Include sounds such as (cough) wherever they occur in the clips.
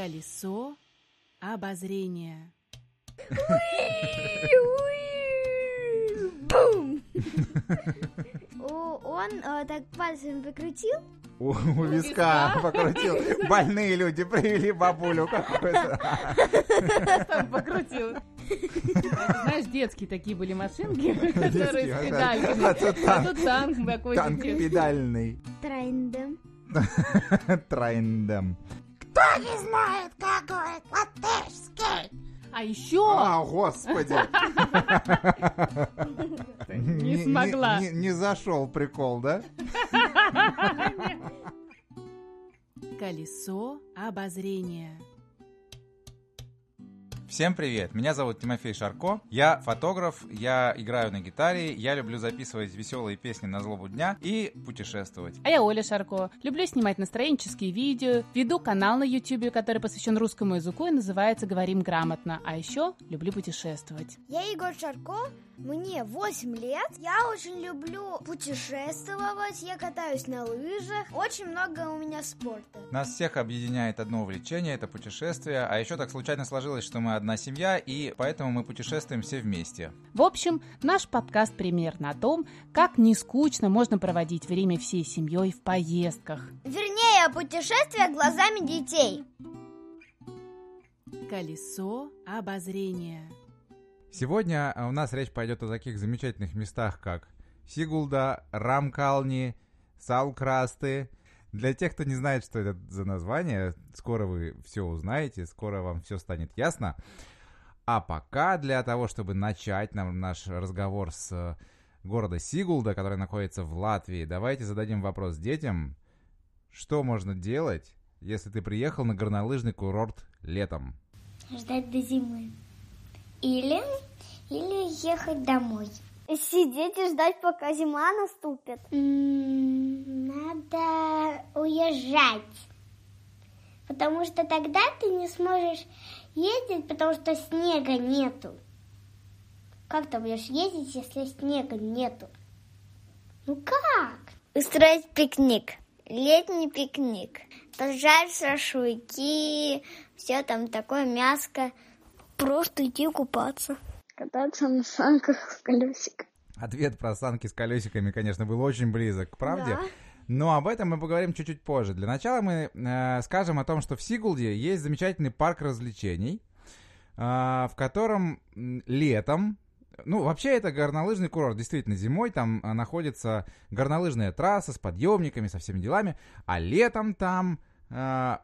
Колесо обозрения. Бум! Он э, так пальцем покрутил. У, у виска покрутил. Больные люди привели бабулю какую-то. Покрутил. Знаешь, детские такие были машинки, которые с педальками. А тут танк. тут танк какой-то. Танк детский. педальный. Трендом. Трендом. А еще А, господи. (laughs) не смогла. Не, не зашел прикол, да? Колесо обозрения. Всем привет, меня зовут Тимофей Шарко, я фотограф, я играю на гитаре, я люблю записывать веселые песни на злобу дня и путешествовать. А я Оля Шарко. Люблю снимать настроенческие видео, веду канал на YouTube, который посвящен русскому языку и называется «Говорим грамотно». А еще люблю путешествовать. Я Егор Шарко, мне 8 лет. Я очень люблю путешествовать, я катаюсь на лыжах. Очень много у меня спорта. Нас всех объединяет одно увлечение, это путешествие, а еще так случайно сложилось, что мы одна семья, и поэтому мы путешествуем все вместе. В общем, наш подкаст примерно о том, как не скучно можно проводить время всей семьей в поездках. Вернее, путешествия глазами детей. Колесо обозрения. Сегодня а, у нас речь пойдет о таких замечательных местах, как Сигулда, Рамкални, Салкрасты. Для тех, кто не знает, что это за название, скоро вы все узнаете, скоро вам все станет ясно. А пока для того, чтобы начать нам наш разговор с э, города Сигулда, который находится в Латвии, давайте зададим вопрос детям. Что можно делать, если ты приехал на горнолыжный курорт летом? Ждать до зимы. Или, или ехать домой. Сидеть и ждать, пока зима наступит. Надо уезжать. Потому что тогда ты не сможешь ездить, потому что снега нету. Как ты будешь ездить, если снега нету? Ну как? Устроить пикник. Летний пикник. Пожарить шашлыки, все там такое мяско. Просто идти купаться. Кататься на санках с колесиком. Ответ про санки с колесиками, конечно, был очень близок к правде. Но об этом мы поговорим чуть-чуть позже. Для начала мы э, скажем о том, что в Сигулде есть замечательный парк развлечений, э, в котором летом, ну, вообще это горнолыжный курорт, действительно, зимой там э, находится горнолыжная трасса с подъемниками, со всеми делами, а летом там э,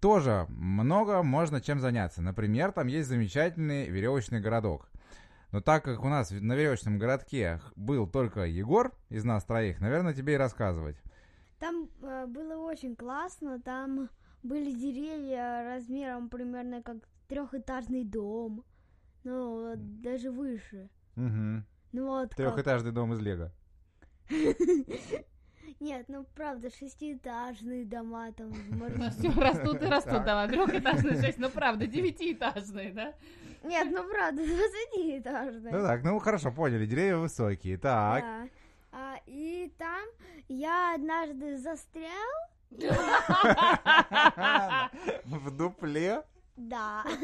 тоже много можно чем заняться. Например, там есть замечательный веревочный городок. Но так как у нас на веревочном городке был только Егор из нас троих, наверное, тебе и рассказывать. Там э, было очень классно, там были деревья размером примерно как трехэтажный дом, ну вот даже выше. Угу. Ну вот как- Трехэтажный дом из Лего. (laughs) Нет, ну правда шестиэтажные дома там. (laughs) Все, растут и растут дома. Трехэтажные шесть, ну правда, (laughs) девятиэтажные, да? Нет, ну правда (laughs) двадцатиэтажные. Ну так, ну хорошо, поняли, деревья высокие. Так. Да. А, и там я однажды застрял, (laughs) В дупле. да. (laughs)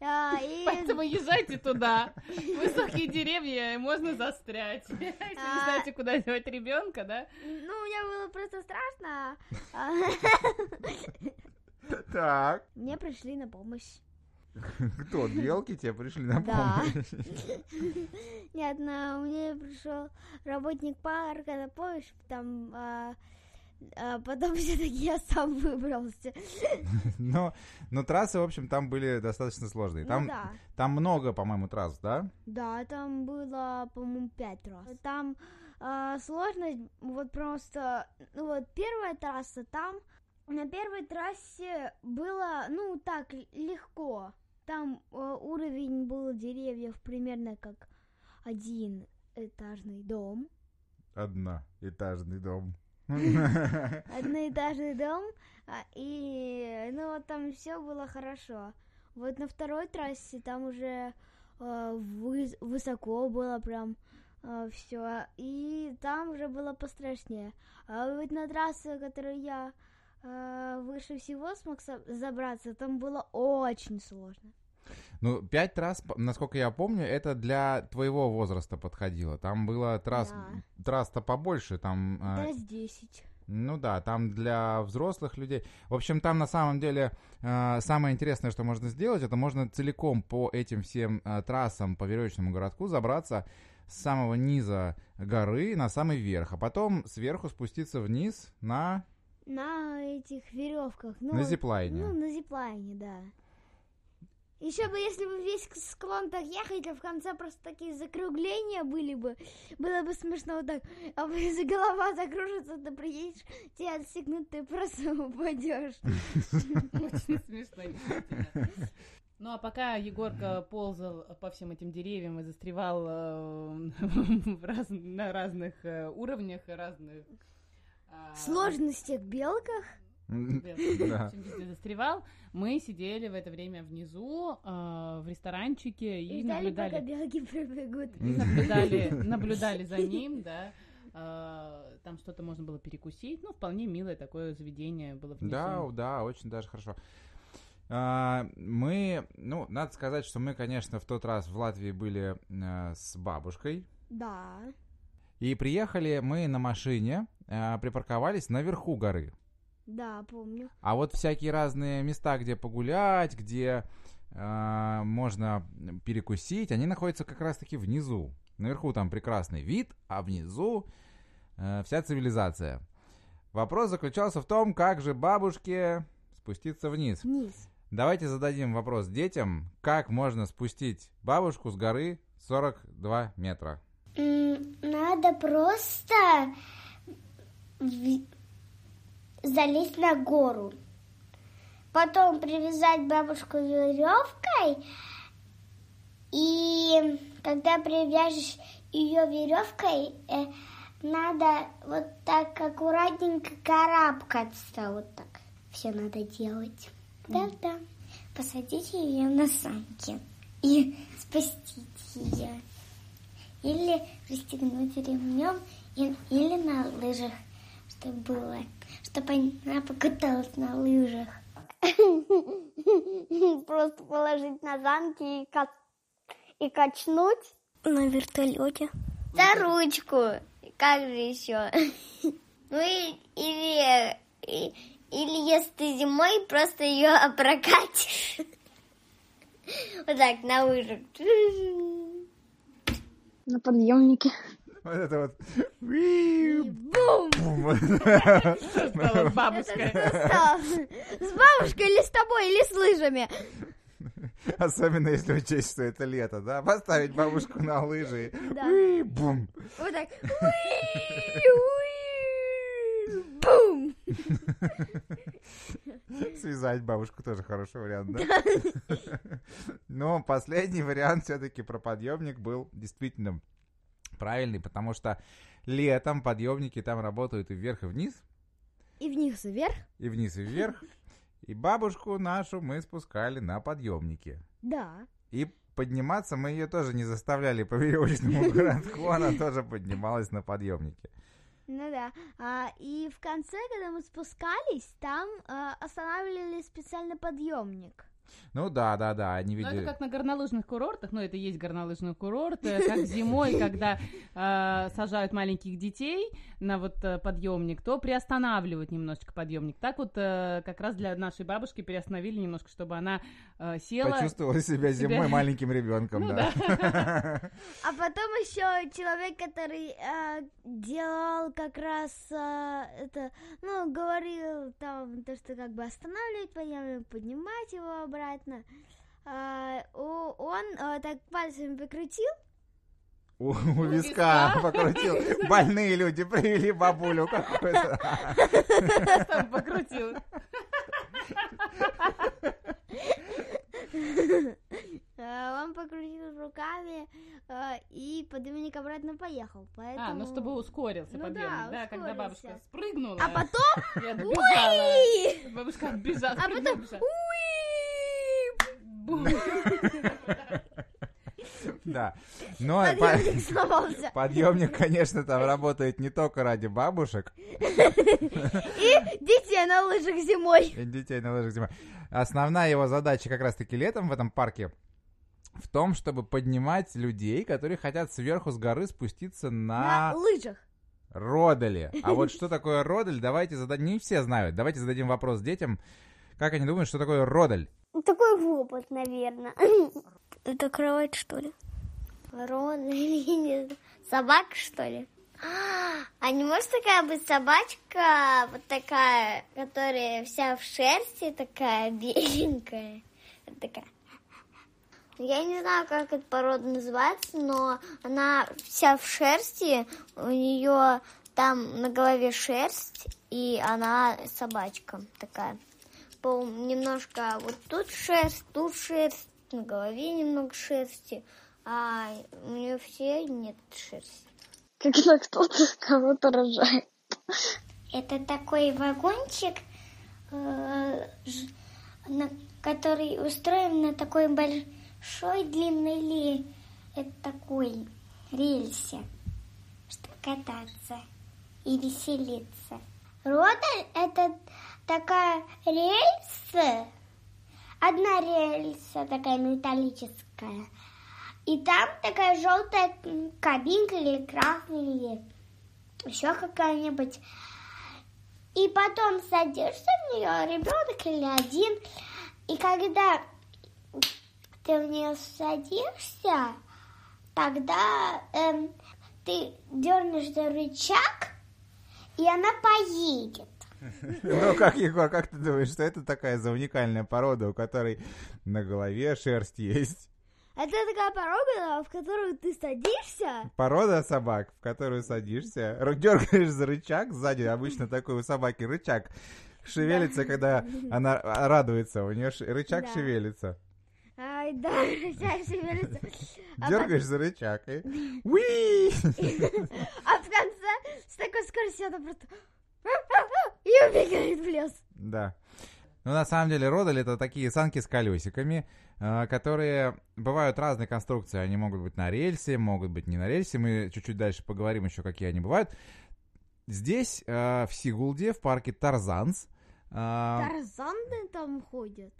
А, и Поэтому езжайте туда. Высокие деревья, и можно застрять. Если не А. знаете, куда девать ребенка, да? ну, мне было просто страшно. Так. Мне пришли на помощь. (laughs) Кто? Белки тебе пришли на помощь? (laughs) Нет, но мне пришел работник парка на помощь, там, а, а потом (laughs) все-таки я сам выбрался. Но, но трассы, в общем, там были достаточно сложные. Там, Ну да. там много, по-моему, трасс, да? Да, там было, по-моему, пять раз. Там а, сложность, вот просто, ну вот первая трасса, там на первой трассе было, ну так, легко. Там а, уровень был деревьев примерно как один этажный дом. Одноэтажный дом. (laughs) Одноэтажный дом, а, и ну вот там все было хорошо. Вот на второй трассе там уже вы- высоко было прям все, и там уже было пострашнее. А вот на трассе, которую я э, выше всего смог забраться, там было очень сложно. Ну, пять трасс, п- насколько я помню, это для твоего возраста подходило. Там было трасс, Да. трасс-то побольше, там... э, Раз 10. Ну да, там для взрослых людей. В общем, там на самом деле э, самое интересное, что можно сделать, это можно целиком по этим всем э, трассам по веревочному городку забраться с самого низа горы на самый верх, а потом сверху спуститься вниз на, На этих веревках. Ну, на зиплайне. Ну, на зиплайне, да. Еще бы, если бы весь склон так ехать, а в конце просто такие закругления были бы, было бы смешно вот так. А если голова закружится, ты приедешь, тебя отстегнут, ты просто (laughs) упадешь. Очень смешно. Ну а пока Егорка ползал по всем этим деревьям и застревал э, (laughs) в раз- на разных э, уровнях и разных... а, Сложностях белках. (laughs) Да. застревал, мы сидели в это время внизу э, в ресторанчике и И ждали, пока наблюдали, белки пробегут. и наблюдали, (laughs) наблюдали за ним, да. Э, Там что-то можно было перекусить. Ну, вполне милое такое заведение было внизу. Да, да, очень даже хорошо. Мы, ну, надо сказать, что мы, конечно, в тот раз в Латвии были э, с бабушкой. Да. И приехали мы на машине, э, припарковались наверху горы. Да, помню. А вот всякие разные места, где погулять, где э, можно перекусить, они находятся как раз-таки внизу. Наверху там прекрасный вид, а внизу э, вся цивилизация. Вопрос заключался в том, как же бабушке спуститься вниз. Вниз. Давайте зададим вопрос детям, как можно спустить бабушку с горы 42 метра. Надо просто в- залезть на гору. Потом привязать бабушку веревкой. И когда привяжешь ее веревкой, э, надо вот так аккуратненько карабкаться. Вот так. Все надо делать. Да-да. Посадить ее на санки и спустить ее. Или пристегнуть ремнем или на лыжах, чтобы было, чтобы она покаталась на лыжах. (laughs) Просто положить на санки и, ка- и качнуть. На вертолете. За ручку. Как же еще? (laughs) Ну и, или, и- или если ты зимой просто ее опрокатишь. (laughs) Вот так, на лыжах. На подъемнике. Вот это вот. Бум! Стала с бабушкой. С бабушкой или с тобой, или с лыжами? Особенно если учесть, что это лето, да? Поставить бабушку на лыжи. Да. уи, бум. Вот так. Уи, уи, Бум! Связать бабушку тоже хороший вариант, да? Но последний вариант все-таки про подъемник был действительно правильный, потому что летом подъемники там работают и вверх, и вниз, И вниз и вверх? и вниз, и вверх. И бабушку нашу мы спускали на подъемнике. Да. И подниматься мы ее тоже не заставляли по веревочному (laughs) городку, она тоже поднималась на подъемнике. Ну да. А, и в конце, когда мы спускались, там а, останавливали специальный подъемник. Ну да, да, да, они Ну, это видели... как на горнолыжных курортах, ну, это и есть горнолыжный курорт, э, как зимой, когда э, сажают маленьких детей на вот э, подъемник, то приостанавливают немножечко подъемник. Так вот, э, как раз для нашей бабушки переостановили немножко, чтобы она э, села. Почувствовала себя зимой себя- маленьким ребенком, Ну да. (laughs) А потом еще человек, который а, делал как раз а, это, ну, говорил там то, что как бы останавливать подъемник, поднимать его обратно. А, о- он а, так пальцами покрутил, У, у виска виска. (laughs) покрутил. Больные люди привели бабулю какую-то. Там покрутил. а, он покрутил руками а, и подъемник обратно поехал. Поэтому... А, ну чтобы ускорился Ну подъемник, да, да, когда бабушка спрыгнула А потом... Уи! Бабушка отбежала. А потом... Уи! (laughs) Да. Но подъемник, конечно, там работает не только ради бабушек (laughs) И детей на лыжах зимой. и детей на лыжах зимой. Основная его задача как раз-таки летом в этом парке в том, чтобы поднимать людей, которые хотят сверху с горы спуститься На на лыжах. родали. А вот что (laughs) такое родаль, давайте зададим, не все знают, давайте зададим вопрос детям, как они думают, что такое родаль? Такой робот, наверное. (laughs) Это кровать, что ли? Ворона (laughs) или. Собака, что ли? А не может такая быть собачка, вот такая, которая вся в шерсти, такая беленькая? Такая. Я не знаю, как эта порода называется, но она вся в шерсти, у нее там на голове шерсть, и она собачка такая. Пол, немножко вот тут шерсть, тут шерсть, на голове немного шерсти, а у нее все нет шерсти. Когда кто-то кого-то рожает. Это такой вагончик, э, который устроен на такой большой длинной ли, это такой рельсе, чтобы кататься и веселиться. Родаль – это такая рельса, одна рельса такая металлическая, и там такая желтая кабинка или красная, или еще какая-нибудь. И потом садишься в нее, ребенок или один. И когда ты в нее садишься, тогда эм, ты дернешь за рычаг, и она поедет. Ну как, Егор, как ты думаешь, что это такая за уникальная порода, у которой на голове шерсть есть? Это такая порога, в которую ты садишься. Порода собак, в которую садишься, дергаешь за рычаг, сзади обычно такой у собаки рычаг шевелится, когда она радуется, у нее рычаг шевелится. Ай, да, рычаг шевелится. А Дергаешь за рычаг и... (laughs) А в конце с такой скоростью она просто... (laughs) И убегает в лес. Да. Ну, на самом деле, родали это такие санки с колесиками, э, которые бывают разной конструкции. Они могут быть на рельсе, могут быть не на рельсе. Мы чуть-чуть дальше поговорим еще, какие они бывают. Здесь, э, в Сигулде, в парке Тарзанс, э, Тарзаны там ходят.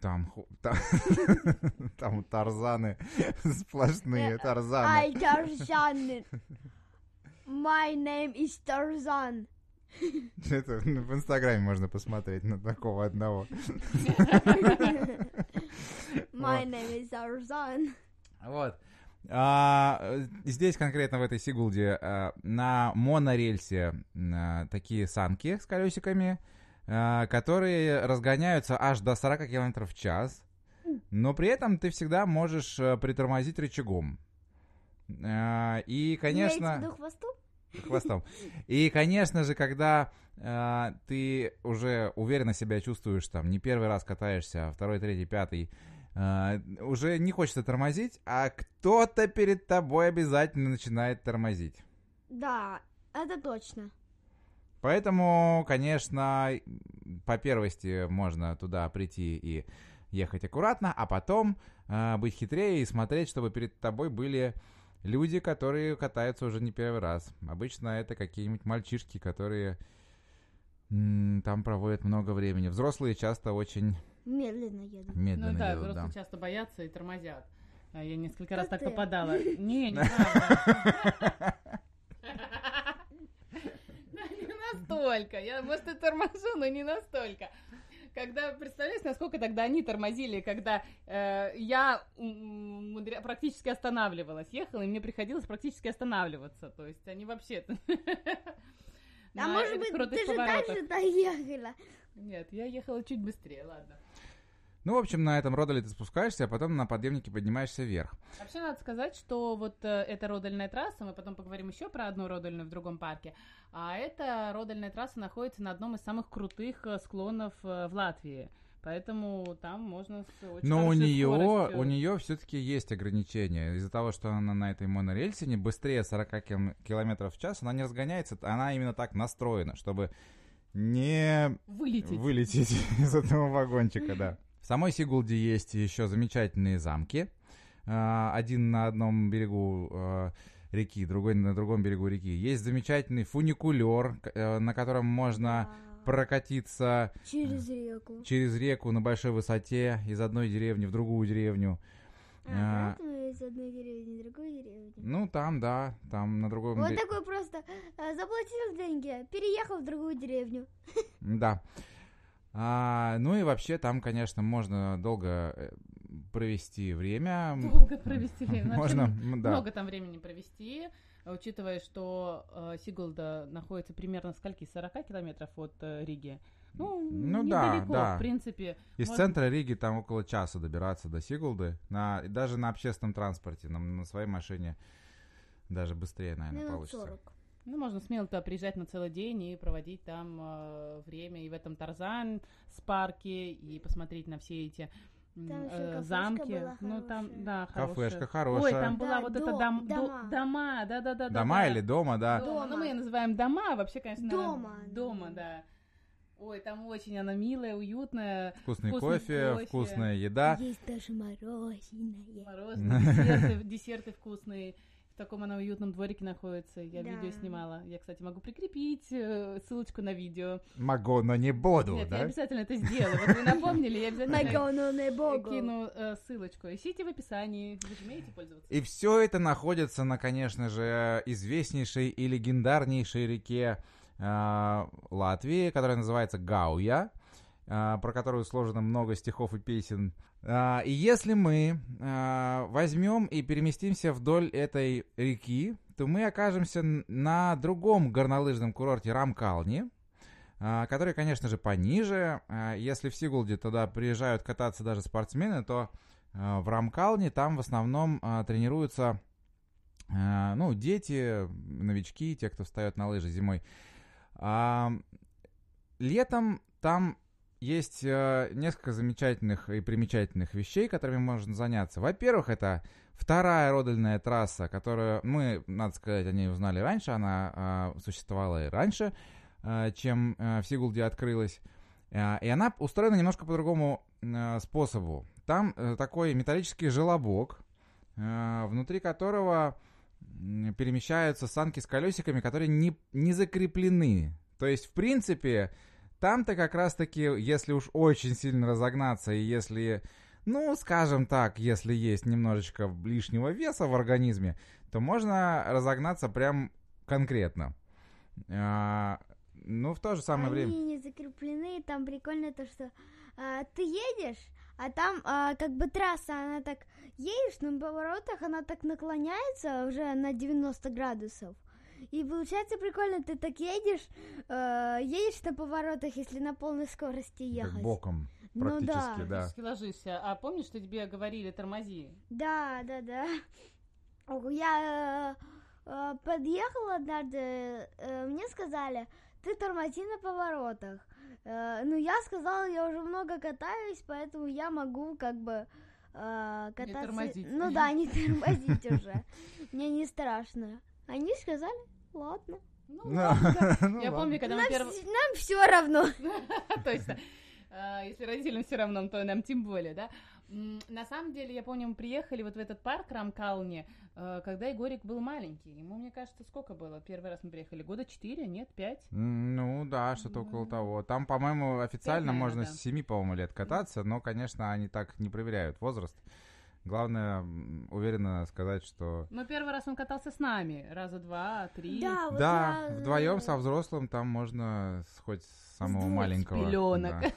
там, там, (laughs) там тарзаны, (laughs) сплошные тарзаны. Ай, Тарзан. My name is Tarzan. (laughs) Это в Инстаграме можно посмотреть на такого одного. (laughs) My name is Tarzan. Вот. А, э, здесь конкретно в этой Сигулде а, на монорельсе а, такие санки с колесиками, а, которые разгоняются аж до 40 км в час, но при этом ты всегда можешь притормозить рычагом. А, и, конечно... Имеется в виду хвостом? Хвостом. И, конечно же, когда а, ты уже уверенно себя чувствуешь, там, не первый раз катаешься, а второй, третий, пятый, а, уже не хочется тормозить, а кто-то перед тобой обязательно начинает тормозить. Да, это точно. Поэтому, конечно, по первости можно туда прийти и ехать аккуратно, а потом а, быть хитрее и смотреть, чтобы перед тобой были люди, которые катаются уже не первый раз. Обычно это какие-нибудь мальчишки, которые там проводят много времени. Взрослые часто очень Медленно едут. медленно ну да, едут, взрослые да. часто боятся и тормозят. А Я несколько раз так попадала. (laughs) Не, не (laughs) правда. (laughs) Не настолько. Я, может, и торможу, но не настолько. Когда, представляешь, насколько тогда они тормозили, когда э, я м, мудря- практически останавливалась, ехала, и мне приходилось практически останавливаться. То есть они вообще... А может быть, ты же дальше доехала. Нет, я ехала чуть быстрее, ладно. Ну, в общем, на этом родоле ты спускаешься, а потом на подъемнике поднимаешься вверх. Вообще надо сказать, что вот э, эта родальная трасса, мы потом поговорим еще про одну родальную в другом парке, а эта родальная трасса находится на одном из самых крутых э, склонов э, в Латвии. Поэтому там можно с очень Но у нее, скоростью- у нее все-таки есть ограничения. Из-за того, что она на этой монорельсе не быстрее 40 км в час, она не разгоняется. Она именно так настроена, чтобы не вылететь. вылететь (laughs) из этого вагончика, да. В самой Сигулде есть еще замечательные замки. а, один на одном берегу а, реки, другой на другом берегу реки. Есть замечательный фуникулер, э, на котором можно прокатиться Через реку. через реку на большой высоте из одной деревни в другую деревню. А, А, из одной деревни в другую деревню. Ну, там, да, там на другом Вот такой просто заплатил деньги, переехал в другую деревню. Да. А, ну и вообще там, конечно, можно долго э, провести время. (laughs) Долго провести время. Можно, да. Много там времени провести, а учитывая, что э, Сигулда находится примерно скольки? 40 километров от э, Риги. Ну, Ну да, недалеко, да. в принципе. Из можно- центра Риги там около часа добираться до Сигулды. На, даже на общественном транспорте, на, на своей машине даже быстрее, наверное, Минут получится. 40. Ну, можно смело туда приезжать на целый день и проводить там э, время. И в этом Тарзан с парке, и посмотреть на все эти Там э, замки. была ну, там, хорошая. да, Кафешка хорошая. хорошая. Ой, там была Да, вот до- эта дом, до- дома. дома, да-да-да. Дома или дома, да. Дома. Ну, Дома. мы ее называем дома, а вообще, конечно, Дома. дома, да. Ой, там очень она милая, уютная. Вкусный, Вкусный кофе, кофе. вкусная еда. Есть даже мороженое. Мороженое, десерты, десерты вкусные. В таком она уютном дворике находится. Я Да. видео снимала. Я, кстати, могу прикрепить э, ссылочку на видео. Могу, но не буду, Нет, я да? обязательно это сделаю. Вот вы напомнили, я обязательно Нагону богу. кину э, ссылочку. Ищите в описании. Вы же умеете пользоваться? И все это находится на, конечно же, известнейшей и легендарнейшей реке э, Латвии, которая называется Гауя, э, про которую сложено много стихов и песен. А, и если мы возьмем и переместимся вдоль этой реки, то мы окажемся на другом горнолыжном курорте Рамкални, а, который, конечно же, пониже. А, Если в Сигулде туда приезжают кататься даже спортсмены, то а, в Рамкалне там в основном а, тренируются а, ну, дети, новички, те, кто встает на лыжи зимой. А, летом там есть э, несколько замечательных и примечательных вещей, которыми можно заняться. Во-первых, это вторая родельная трасса, которую мы, надо сказать, о ней узнали раньше, она а, существовала и раньше, а, чем а, в Сигулде открылась. А, и она устроена немножко по другому а, способу. Там э, такой металлический желобок, а, внутри которого перемещаются санки с колесиками, которые не, не закреплены. То есть, в принципе, там-то как раз-таки, если уж очень сильно разогнаться, и если, ну, скажем так, если есть немножечко лишнего веса в организме, то можно разогнаться прям конкретно. А, ну, в то же самое время... Они не закреплены, там прикольно то, что а, ты едешь, а там а, как бы трасса, она так едешь, на поворотах она так наклоняется уже на 90 градусов. И получается прикольно, ты так едешь, э, едешь на поворотах, если на полной скорости Как ехать. боком, Ну практически, да. да. Практически ложишься. А помнишь, что тебе говорили тормози? Да, да, да. Я э, э, подъехала однажды, э, мне сказали, ты тормози на поворотах. Э, ну, я сказала, я уже много катаюсь, поэтому я могу как бы э, кататься. тормозить. Ну да, не тормозить уже. Мне не страшно. Они сказали, ладно. Ну, (laughs) Ну, ладно. Я помню, когда мы Нам, первый... нам все равно. (laughs) Точно. А, Если родителям все равно, то нам тем более, да. На самом деле, я помню, мы приехали вот в этот парк Рамкални, э, когда Егорик был маленький. Ему, мне кажется, сколько было? Первый раз мы приехали. Года четыре, нет, пять? Ну да, что-то около того. Там, по-моему, официально наверное, можно да. с 7, по-моему, лет кататься, но, конечно, они так не проверяют возраст. Главное, уверенно сказать, что... Но первый раз он катался с нами. Раза два, три. Да, вот да, я, вдвоем со взрослым там можно с- хоть с самого двух маленького. да. (laughs)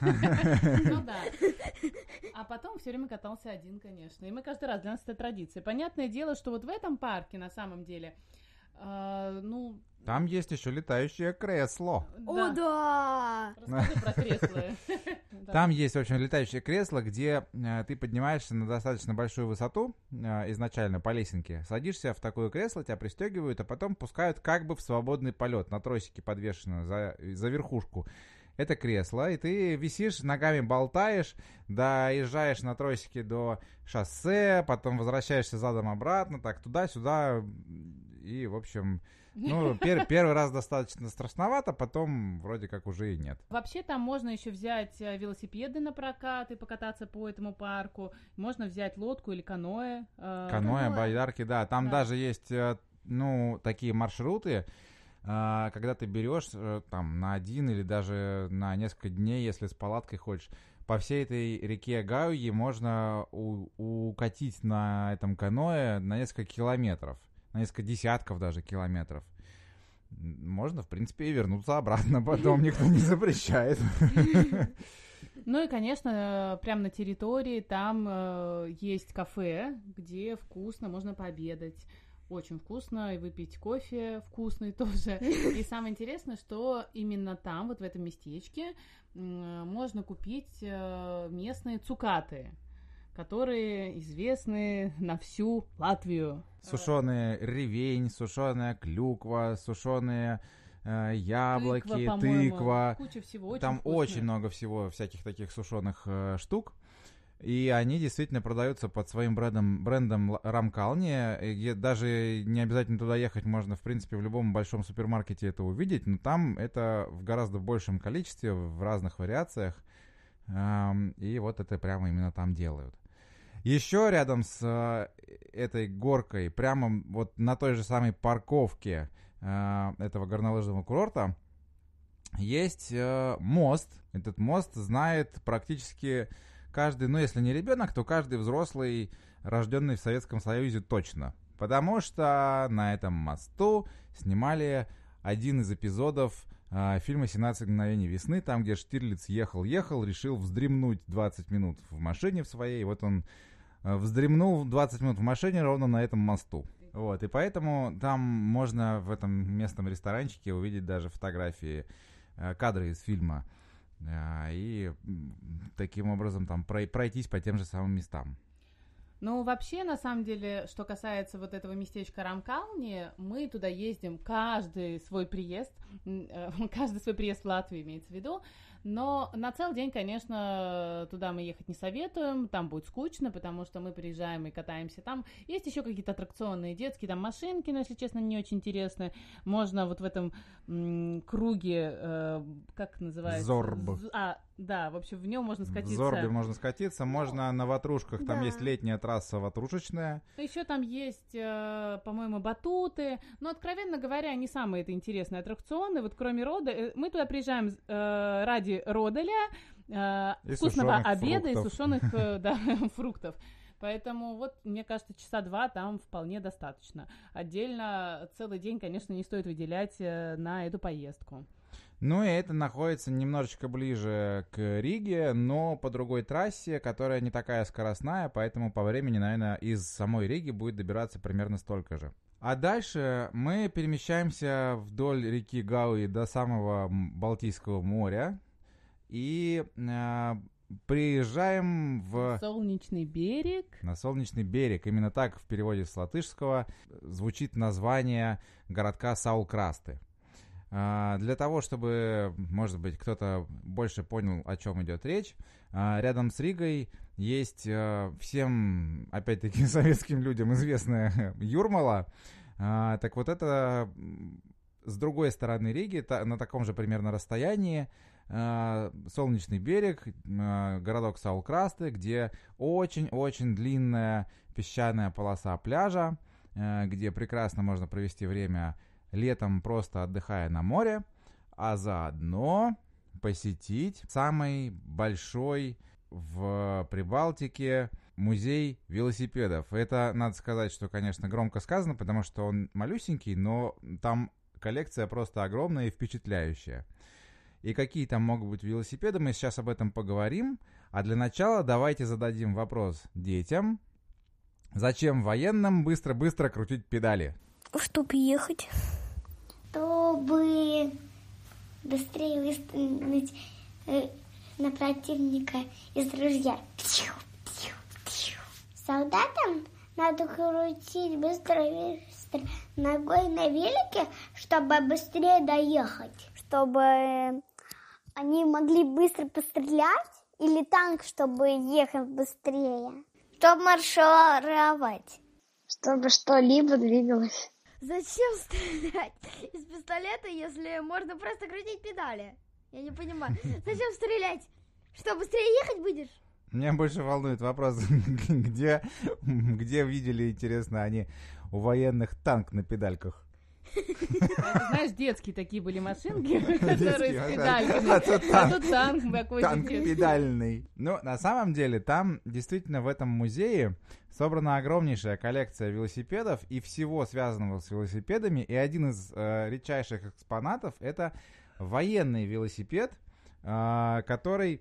Ну да. (laughs) А потом все время катался один, конечно. И мы каждый раз, для нас это традиция. Понятное дело, что вот в этом парке, на самом деле, э, ну, Там есть еще летающее кресло. О, да! Расскажи про кресло. (laughs) Да. Там есть, в общем, летающее кресло, где э, ты поднимаешься на достаточно большую высоту, э, изначально по лесенке, садишься в такое кресло, тебя пристегивают, а потом пускают как бы в свободный полет, на тросике подвешено за, за верхушку. Это кресло, и ты висишь, ногами болтаешь, доезжаешь на тросике до шоссе, потом возвращаешься задом обратно, так туда-сюда, и, в общем, Ну, (laughs) пер- первый раз достаточно страшновато, потом вроде как уже и нет. Вообще там можно еще взять э, велосипеды на прокат и покататься по этому парку. Можно взять лодку или каноэ. э, Каноэ, Каноэ. байдарки, да. Там Да. даже есть, э, ну, такие маршруты, а, когда ты берешь э, там на один или даже на несколько дней, если с палаткой хочешь, по всей этой реке Гауи можно у- укатить на этом каноэ на несколько километров, на несколько десятков даже километров. Можно, в принципе, и вернуться обратно, потом никто не запрещает. Ну и, конечно, прямо на территории там э, есть кафе, где вкусно можно пообедать. Очень вкусно, и выпить кофе вкусный (laughs) тоже. И самое интересное, что именно там, вот в этом местечке, можно купить э, местные цукаты, которые известны на всю Латвию. Сушеный ревень, сушеная клюква, сушеные яблоки, Тыква, тыква. Куча всего. Очень Там вкусно. очень много всего, всяких таких сушеных э, штук. И они действительно продаются под своим брендом, брендом Рамкални. Даже не обязательно туда ехать, можно, в принципе, в любом большом супермаркете это увидеть. Но там это в гораздо большем количестве, в разных вариациях. Ам, И вот это прямо именно там делают. Еще рядом с э, этой горкой, прямо вот на той же самой парковке э, этого горнолыжного курорта, есть э, мост. Этот мост знает практически каждый, ну если не ребенок, то каждый взрослый, рожденный в Советском Союзе точно. Потому что на этом мосту снимали один из эпизодов э, фильма «17 мгновений весны», там, где Штирлиц ехал-ехал, решил вздремнуть 20 минут в машине в своей, вот он вздремнул 20 минут в машине ровно на этом мосту. Вот, и поэтому там можно в этом местном ресторанчике увидеть даже фотографии, э, кадры из фильма. Э, И таким образом там прой- пройтись по тем же самым местам. Ну, вообще, на самом деле, что касается вот этого местечка Рамкални, мы туда ездим каждый свой приезд, э, (laughs) каждый свой приезд в Латвию имеется в виду, но на целый день, конечно, туда мы ехать не советуем, там будет скучно, потому что мы приезжаем и катаемся там. Есть еще какие-то аттракционные детские, там машинки, но, если честно, не очень интересные. Можно вот в этом м, круге, э, как называется? Зорб. З- А, да, в общем, в нем можно В скатиться. Зорбе можно скатиться, можно на ватрушках, там да. есть летняя трасса ватрушечная. Еще там есть, э, по-моему, батуты. Но, откровенно говоря, не самые это интересные аттракционы. Вот кроме рода, э, мы туда приезжаем э, ради родаля, э, И вкусного сушеных обеда и фруктов. сушеных э, (laughs) да, (laughs) фруктов. Поэтому вот, мне кажется, часа два там вполне достаточно. Отдельно целый день, конечно, не стоит выделять на эту поездку. Ну и это находится немножечко ближе к Риге, но по другой трассе, которая не такая скоростная, поэтому по времени, наверное, из самой Риги будет добираться примерно столько же. А дальше мы перемещаемся вдоль реки Гауи до самого Балтийского моря и э, приезжаем в... Солнечный берег. На солнечный берег. Именно так в переводе с латышского звучит название городка Саулкрасты. А, Для того, чтобы, может быть, кто-то больше понял, о чем идет речь, а, рядом с Ригой есть а, всем, опять-таки, (laughs) советским людям известная Юрмала. Так вот это с другой стороны Риги, на таком же примерно расстоянии, Солнечный берег, городок Саулкрасты, где очень-очень длинная песчаная полоса пляжа, где прекрасно можно провести время летом, просто отдыхая на море, а заодно посетить самый большой в Прибалтике музей велосипедов. Это, надо сказать, что, конечно, громко сказано, потому что он малюсенький, но там коллекция просто огромная и впечатляющая. И какие там могут быть велосипеды, мы сейчас об этом поговорим. А для начала давайте зададим вопрос детям. Зачем военным быстро-быстро крутить педали? Чтоб ехать. Чтобы быстрее выстрелить э, на противника из ружья. Пью, пью, пью. Солдатам надо крутить быстро-быстро ногой на велике, чтобы быстрее доехать. Чтобы они могли быстро пострелять. Или танк, чтобы ехать быстрее. Чтобы маршировать. Чтобы что-либо двигалось. Зачем стрелять (laughs) из пистолета, если можно просто крутить педали? Я не понимаю. (laughs) Зачем стрелять? Что, быстрее ехать будешь? Меня больше волнует вопрос, (laughs) где, где видели, интересно, они у военных танк на педальках? Знаешь, детские такие были машинки, (laughs) которые с педальками. А тут А танк. тут танк какой-то. Танк педальный. Ну, на самом деле, там действительно в этом музее собрана огромнейшая коллекция велосипедов и всего связанного с велосипедами. И один из э, редчайших экспонатов это военный велосипед, э, который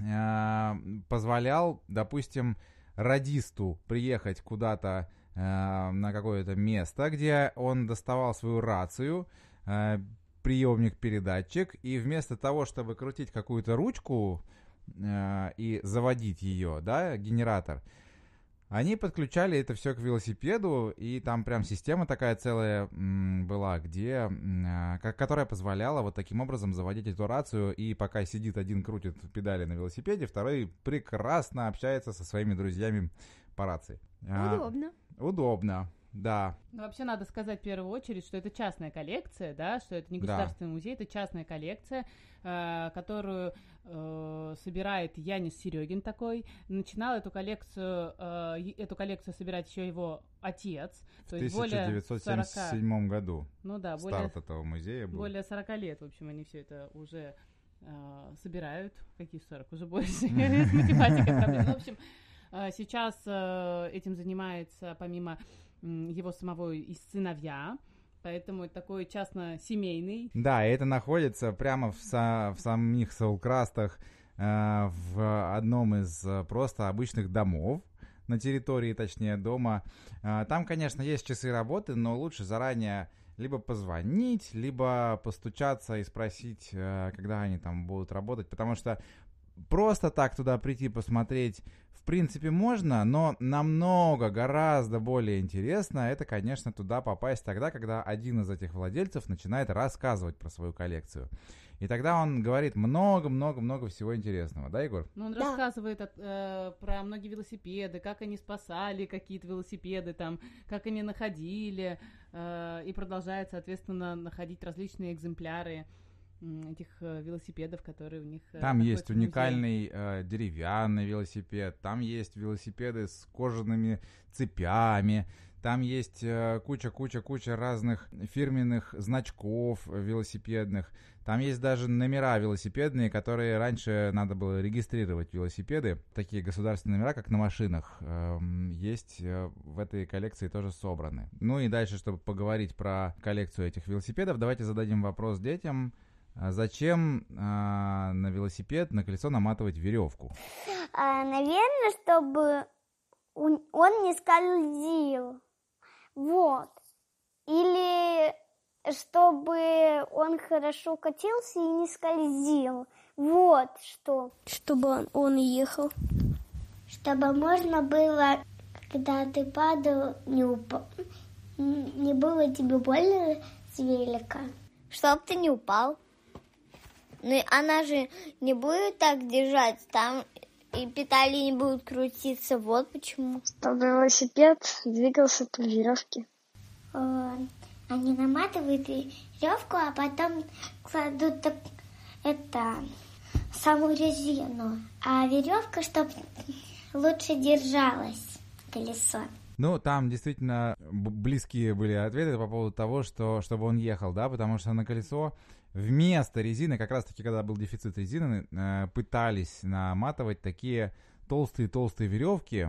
э, позволял, допустим, радисту приехать куда-то на какое-то место, где он доставал свою рацию, э, приемник-передатчик, и вместо того, чтобы крутить какую-то ручку э, и заводить ее, да, генератор, они подключали это все к велосипеду, и там прям система такая целая была, где, которая позволяла вот таким образом заводить эту рацию, и пока сидит один крутит педали на велосипеде, второй прекрасно общается со своими друзьями по рации. А, Удобно. Удобно, да. Ну, вообще надо сказать в первую очередь, что это частная коллекция, да, что это не Да. государственный музей, это частная коллекция, э, которую э, собирает Янис Серегин такой. Начинал эту коллекцию, э, эту коллекцию собирать еще его отец, В то есть более 40, 1977 году ну да, более, старт этого музея был. более 40 лет, в общем, они все это уже э, собирают. Какие 40? Уже больше. (laughs) С математикой проблем. В общем, сейчас э, этим занимается, помимо его самого, и сыновья. Поэтому это такой частно-семейный. Да, это находится прямо в, са- в самих Саулкрастах э, в одном из э, просто обычных домов на территории, точнее, дома. Э, там, конечно, есть часы работы, но лучше заранее либо позвонить, либо постучаться и спросить, э, когда они там будут работать, потому что просто так туда прийти посмотреть принципе можно, но намного, гораздо более интересно это, конечно, туда попасть тогда, когда один из этих владельцев начинает рассказывать про свою коллекцию. И тогда он говорит много-много-много всего интересного, да, Егор? Ну, он Да. рассказывает от- э, про многие велосипеды, как они спасали какие-то велосипеды, там, как они находили, э, и продолжает, соответственно, находить различные экземпляры этих э, велосипедов, которые у них э, Там есть уникальный э, деревянный велосипед, там есть велосипеды с кожаными цепями, там есть э, куча-куча-куча разных фирменных значков э, велосипедных. Там есть даже номера велосипедные, которые раньше надо было регистрировать велосипеды. Такие государственные номера, как на машинах, эм, есть э, в этой коллекции тоже собраны. Ну и дальше, чтобы поговорить про коллекцию этих велосипедов, давайте зададим вопрос детям. А Зачем а, на велосипед, на колесо наматывать веревку? А, наверное, чтобы он не скользил. Вот. Или чтобы он хорошо катился и не скользил. Вот что. Чтобы он, он ехал. Чтобы можно было, когда ты падал, не, н- не было тебе больно с велика. Чтоб ты не упал. Ну, и она же не будет так держать, там и педали не будут крутиться. Вот почему. Чтобы велосипед двигался по веревке. Э, Они наматывают веревку, а потом кладут так- это саму резину. А веревка, чтобы лучше держалась колесо. Ну, там действительно близкие были ответы по поводу того, что чтобы он ехал, да, потому что на колесо вместо резины, как раз-таки, когда был дефицит резины, э, пытались наматывать такие толстые-толстые веревки.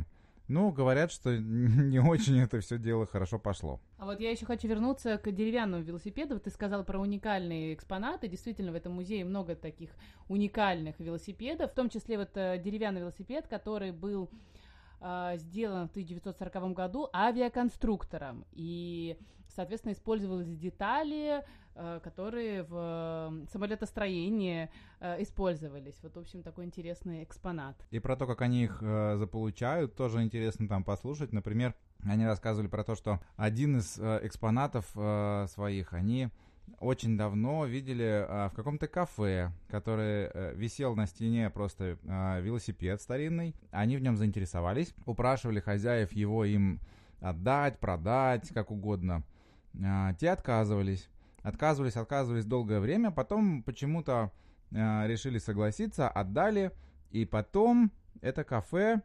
Ну, говорят, что (laughs) не очень это все дело хорошо пошло. А вот я еще хочу вернуться к деревянному велосипеду. Ты сказал про уникальные экспонаты. Действительно, в этом музее много таких уникальных велосипедов, в том числе вот э, деревянный велосипед, который был э, сделан в 1940 году авиаконструктором. И, соответственно, использовались детали, э, которые в самолетостроении э, использовались. Вот, в общем, такой интересный экспонат. И про то, как они их э, заполучают, тоже интересно там послушать. Например, они рассказывали про то, что один из экспонатов своих они очень давно видели э, в каком-то кафе, который э, висел на стене просто э, велосипед старинный. Они в нем заинтересовались, упрашивали хозяев его им отдать, продать, как угодно. А, те отказывались. Отказывались, отказывались долгое время, потом почему-то а, решили согласиться, отдали, и потом это кафе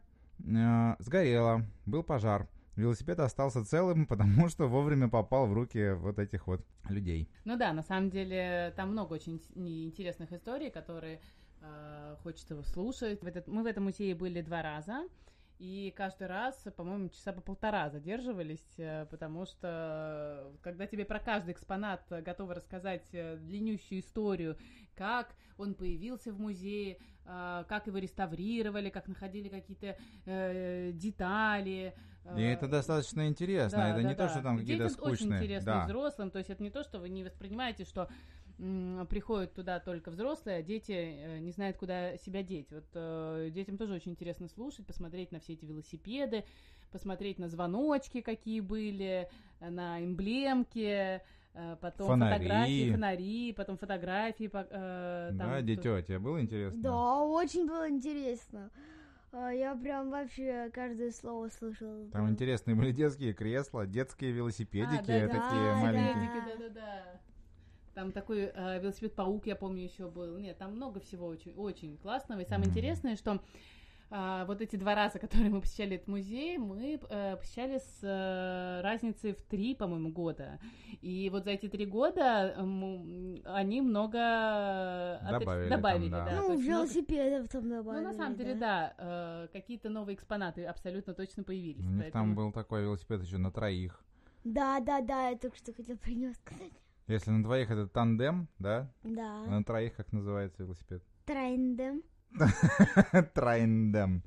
а, сгорело, был пожар. Велосипед остался целым, (laughs) потому что вовремя попал в руки вот этих вот людей. Ну да, на самом деле там много очень интересных историй, которые хочется слушать. В этот, мы в этом музее были два раза. И каждый раз, по-моему, часа по полтора задерживались, э, потому что э, когда тебе про каждый экспонат готовы рассказать э, длиннющую историю, как он появился в музее, как его реставрировали, как находили какие-то э, детали. И это достаточно интересно. Да, это да, не да. то, что там какие-то скучные. очень интересно да. взрослым. То есть это не то, что вы не воспринимаете, что приходят туда только взрослые, а дети э, не знают, куда себя деть. Вот э, детям тоже очень интересно слушать, посмотреть на все эти велосипеды, посмотреть на звоночки, какие были, э, на эмблемки, потом фонари. фотографии, фонари, потом фотографии. Э, там, да, дитё, тебе было интересно? Да, очень было интересно. А, я прям вообще каждое слово слышал. Там интересные были детские кресла, детские велосипедики, а, да, такие да, маленькие. Да, да, да. Там такой э, велосипед-паук, я помню, еще был. Нет, там много всего очень, очень классного. И самое mm-hmm. интересное, что э, вот эти два раза, (laughs) которые мы посещали этот музей, мы э, посещали с э, разницей в три, по-моему, года. И вот за эти три года э, они много добавили. добавили там, да. да. Ну, велосипедов там добавили. Ну, на самом деле, да, да э, какие-то новые экспонаты абсолютно точно появились. У них поэтому... там был такой велосипед еще на троих. Да, да, да, я только что хотел про него сказать. Если на двоих это тандем, да? Да. А на троих как называется велосипед? Трендем. (laughs) Трендем.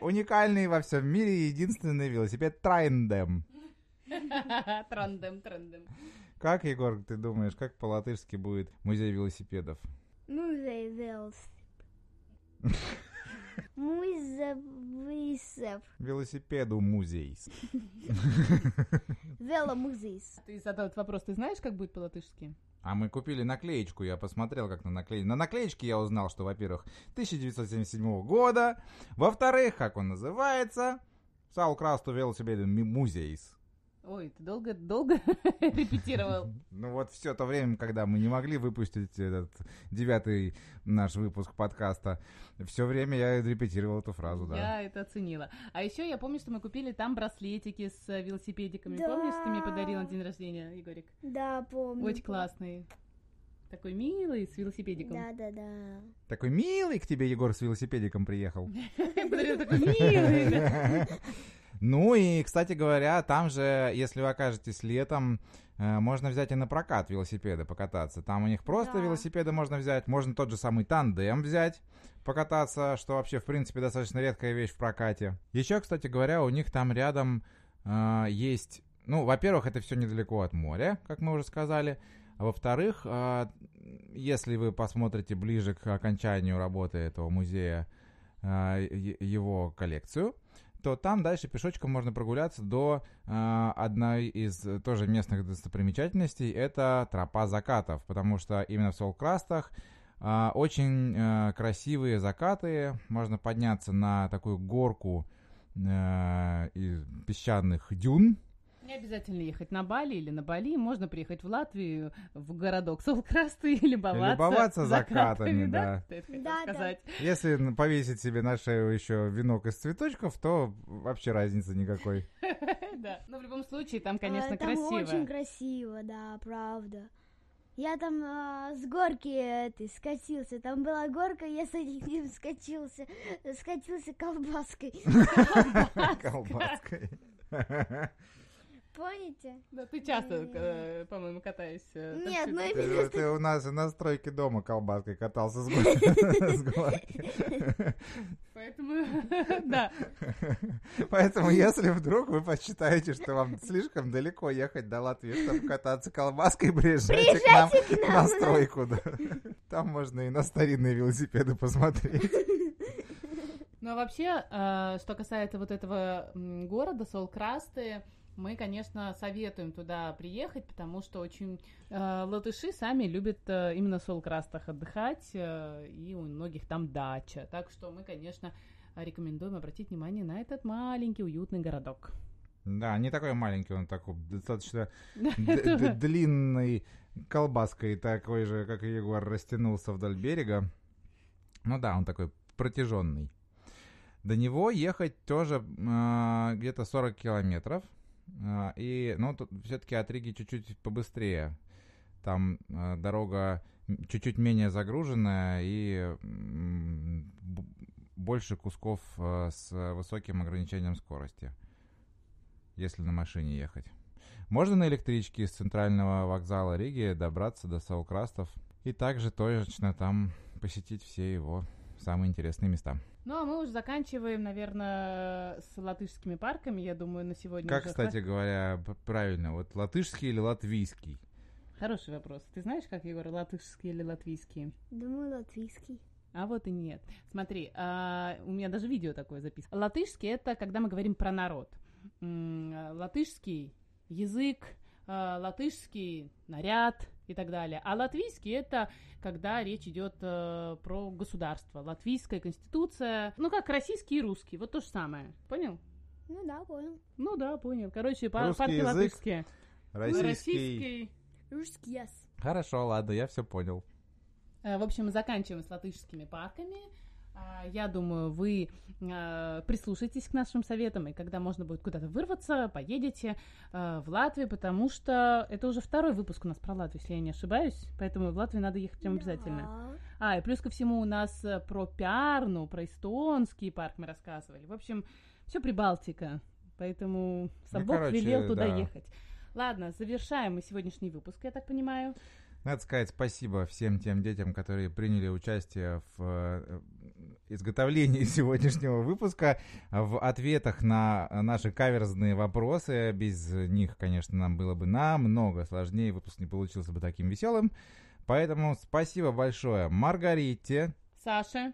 Уникальный во всем мире единственный велосипед Трендем. (laughs) Трендем, трендем. Как, Егор, ты думаешь, как по-латышски будет музей велосипедов? Музей велосипедов. (laughs) Музей Велосипеду музей. Веломузей. Ты задал этот вопрос, ты знаешь, как будет по-латышски? А мы купили наклеечку, я посмотрел, как на наклеечке. На наклеечке я узнал, что, во-первых, 1977 года, во-вторых, как он называется, Сау Красту велосипеду музейс. Ой, ты долго, долго (laughs) репетировал. Ну вот все то время, когда мы не могли выпустить этот девятый наш выпуск подкаста, все время я репетировал эту фразу, да. Я это оценила. А еще я помню, что мы купили там браслетики с велосипедиками. Да. Помнишь, ты мне подарил на день рождения, Егорик? Да, помню. Очень классный. Такой милый, с велосипедиком. Да, да, да. Такой милый к тебе, Егор, с велосипедиком приехал. (laughs) Подарил такой милый. (laughs) Ну и, кстати говоря, там же, если вы окажетесь летом, э, можно взять и на прокат велосипеды покататься. Там у них просто да. велосипеды можно взять, можно тот же самый тандем взять, покататься, что вообще, в принципе, достаточно редкая вещь в прокате. Еще, кстати говоря, у них там рядом э, есть... Ну, во-первых, это все недалеко от моря, как мы уже сказали. А во-вторых, э, если вы посмотрите ближе к окончанию работы этого музея э, его коллекцию, то там дальше пешочком можно прогуляться до э, одной из тоже местных достопримечательностей. Это тропа закатов, потому что именно в Солкрастах э, очень э, красивые закаты. Можно подняться на такую горку э, из песчаных дюн, не обязательно ехать на Бали или на Бали, можно приехать в Латвию, в городок Солкрасты и (laughs) любоваться, любоваться закатами, да. да? да, сказать. да. Если повесить себе на шею еще венок из цветочков, то вообще разницы никакой. (laughs) Да, но в любом случае там, конечно, красиво. Там очень красиво, да, правда. Я там а, с горки этой скатился. Там была горка, я с этим (laughs) скатился. Скатился колбаской. Колбаской. Помните? Да, ты часто, э, по-моему, катаешься. Нет, ну и ты, ты у нас на стройке дома колбаской катался с (laughs) горки. (laughs) Поэтому, (laughs) да. Поэтому, если вдруг вы посчитаете, что вам слишком далеко ехать до Латвии, чтобы кататься колбаской, приезжайте, к нам, на стройку. Да. Там можно и на старинные велосипеды посмотреть. Ну, а вообще, э, что касается вот этого города, Солкрасты, мы, конечно, советуем туда приехать, потому что очень э, латыши сами любят э, именно в Солкрастах отдыхать, э, и у многих там дача. Так что мы, конечно, рекомендуем обратить внимание на этот маленький уютный городок. Да, не такой маленький, он такой достаточно (laughs) Да, д- это- д- длинной колбаской, такой же, как и Егор, растянулся вдоль берега. Ну да, он такой протяженный. До него ехать тоже а, где-то 40 километров. А, и, ну, тут все-таки от Риги чуть-чуть побыстрее. Там а, дорога чуть-чуть менее загруженная и больше кусков а, с высоким ограничением скорости, если на машине ехать. Можно на электричке из центрального вокзала Риги добраться до Саулкрастов и также точно там посетить все его самые интересные места. Ну, а мы уже заканчиваем, наверное, с латышскими парками, я думаю, на сегодня Как, уже кстати говоря, правильно, вот латышский или латвийский? Хороший вопрос. Ты знаешь, как, Егор, латышские или латвийские? Думаю, латвийский. А вот и нет. Смотри, а, у меня даже видео такое записано. Латышский — это когда мы говорим про народ. М, Латышский — язык, а, латышский — наряд и так далее. А латвийский — это когда речь идет э, про государство. Латвийская конституция, ну как российский и русский, вот то же самое. Понял? Ну да, понял. Ну да, понял. Короче, Русский парки язык, латышские. Российский. Российский. Русский yes. Хорошо, ладно, я все понял. Э, В общем, заканчиваем с латышскими парками. А, Я думаю, вы э, прислушаетесь к нашим советам, и когда можно будет куда-то вырваться, поедете э, в Латвию, потому что это уже второй выпуск у нас про Латвию, если я не ошибаюсь, поэтому в Латвию надо ехать прям обязательно. Да. А, и плюс ко всему у нас э, про Пиарну, про эстонский парк мы рассказывали. В общем, все Прибалтика, поэтому сам Ну, Бог короче, велел туда да. ехать. Ладно, завершаем мы сегодняшний выпуск, я так понимаю. Надо сказать спасибо всем тем детям, которые приняли участие в э, изготовлении (laughs) сегодняшнего выпуска, в ответах на наши каверзные вопросы. Без них, конечно, нам было бы намного сложнее, выпуск не получился бы таким веселым. Поэтому спасибо большое Маргарите, Саша,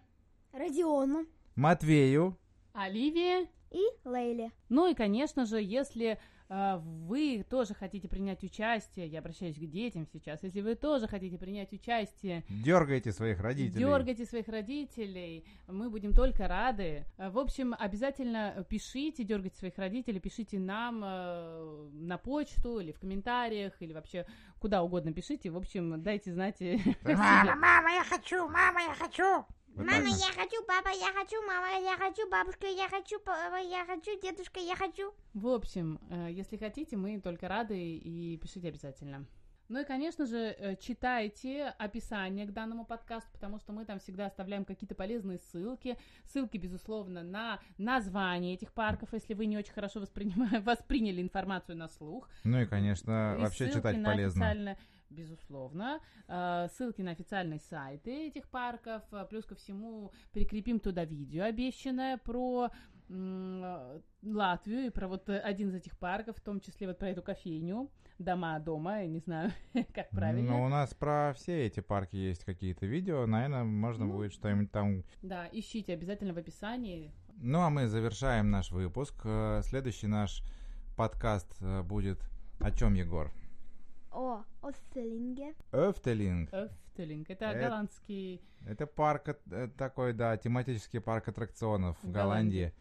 Родиону Матвею, Оливия и Лейле. Ну и, конечно же, если вы тоже хотите принять участие, я обращаюсь к детям сейчас, если вы тоже хотите принять участие, дергайте своих родителей. дергайте своих родителей, мы будем только рады. Э, В общем, обязательно пишите, дергайте своих родителей, пишите нам э, на почту или в комментариях, или вообще куда угодно пишите. В общем, дайте знать. э, (laughs) себе. Мама, я хочу, мама, я хочу. Вот Мама, я хочу, папа, я хочу, мама, я хочу, бабушка, я хочу, папа, я хочу, дедушка, я хочу. В общем, э, если хотите, мы только рады и пишите обязательно. Ну и, конечно же, э, читайте описание к данному подкасту, потому что мы там всегда оставляем какие-то полезные ссылки. Ссылки, безусловно, на название этих парков, если вы не очень хорошо воспринимаете, (laughs) восприняли информацию на слух. Ну и, конечно, И вообще читать на полезно. официально- безусловно. Э, Ссылки на официальные сайты этих парков. Э, Плюс ко всему прикрепим туда видео обещанное про э, Латвию и про вот один из этих парков, в том числе вот про эту кофейню. Дома дома, я не знаю, (laughs) как правильно. Ну, у нас про все эти парки есть какие-то видео. Наверное, можно Ну. будет что-нибудь там Да, ищите обязательно в описании. Ну, а мы завершаем наш выпуск. Следующий наш подкаст будет о чем, Егор? О, Оффелинге. Эфтелинг. Эфтелинг. Это Это- голландский... Это парк э, такой, да, тематический парк аттракционов в В Голландии,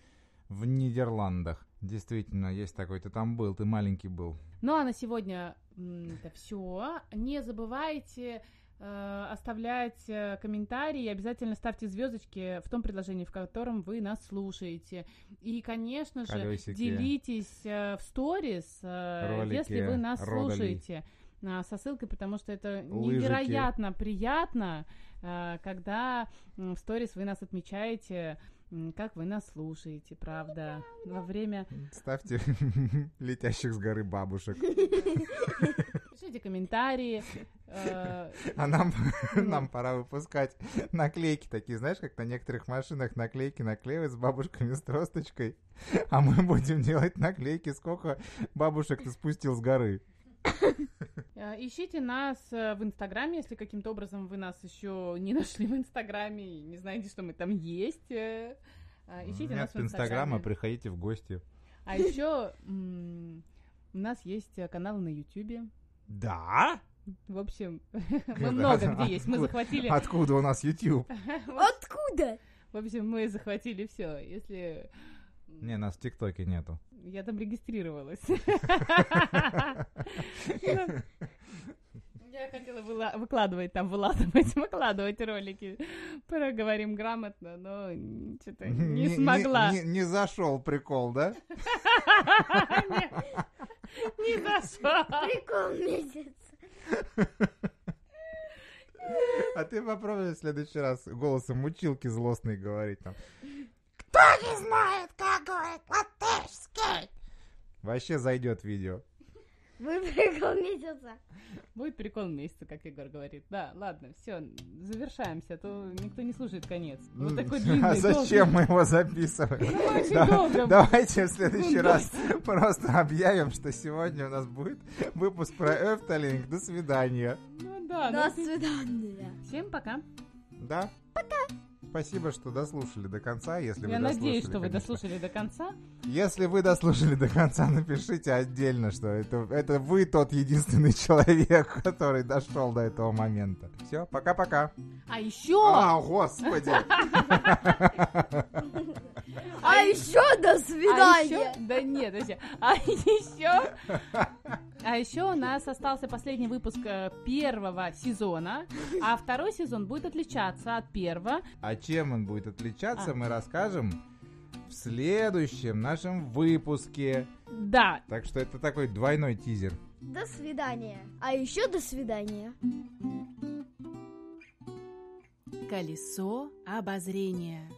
в Нидерландах. Действительно, есть такой. Ты там был, ты маленький был. Ну а на сегодня это все. Не забывайте э, оставлять э, комментарии обязательно ставьте звездочки в том предложении, в котором вы нас слушаете. И, конечно же, Колесики. делитесь э, в сторис, э, Ролики если вы нас родали. слушаете со ссылкой, потому что это Лыжики. невероятно приятно, э, когда в сторис вы нас отмечаете, как вы нас слушаете, правда, во время Ставьте (laughs) летящих с горы бабушек. (laughs) Пишите комментарии. э, А нам, нам пора выпускать наклейки такие, знаешь, как на некоторых машинах наклейки наклеивают с бабушками с тросточкой. А мы будем делать наклейки, сколько бабушек ты спустил с горы. э, Ищите нас э, в Инстаграме, если каким-то образом вы нас еще не нашли в Инстаграме и не знаете, что мы там есть. Ищите нас Нет в Инстаграма, Инстаграме. приходите в гости. А еще у нас есть канал на Ютубе. Да? В общем, (laughs) мы много где есть. Мы захватили... Откуда у нас YouTube? (laughs) Откуда? В общем, мы захватили все. Если Не, нас в ТикТоке нету. Я там регистрировалась. (laughs) Я хотела выла- выкладывать там, вылазывать, выкладывать ролики. Проговорим грамотно, но что-то не смогла. Не, не зашел прикол, да? Не (laughs) зашла. Прикол месяц. А ты попробуй в следующий раз голосом училки злостной говорить там. Кто не знает, как говорить латышский? Вообще зайдет видео. Вы прикол месяца. Будет прикол месяца, как Егор говорит. Да, ладно, все, завершаемся, а то никто не слушает конец. Вот такой (laughs) длинный. А зачем мы его записываем? очень Да- долго. Давайте в следующий Ну, раз просто объявим, что сегодня у нас будет выпуск про Эфталинг. До свидания. Ну да, До ну, свидания. всем пока. Да? Пока. Спасибо, что дослушали до конца, если Я вы надеюсь, дослушали, что вы конечно. дослушали до конца. Если вы дослушали до конца, напишите отдельно, что это, это вы тот единственный человек, который дошел до этого момента. Все, пока-пока. А еще, А, господи. А еще до а свидания. да нет, а еще, а еще у нас остался последний выпуск э, первого сезона, а второй сезон будет отличаться от первого. А чем он будет отличаться, А. мы расскажем в следующем нашем выпуске. Да, Так что это такой двойной тизер. До свидания. А еще до свидания. колесо обозрения.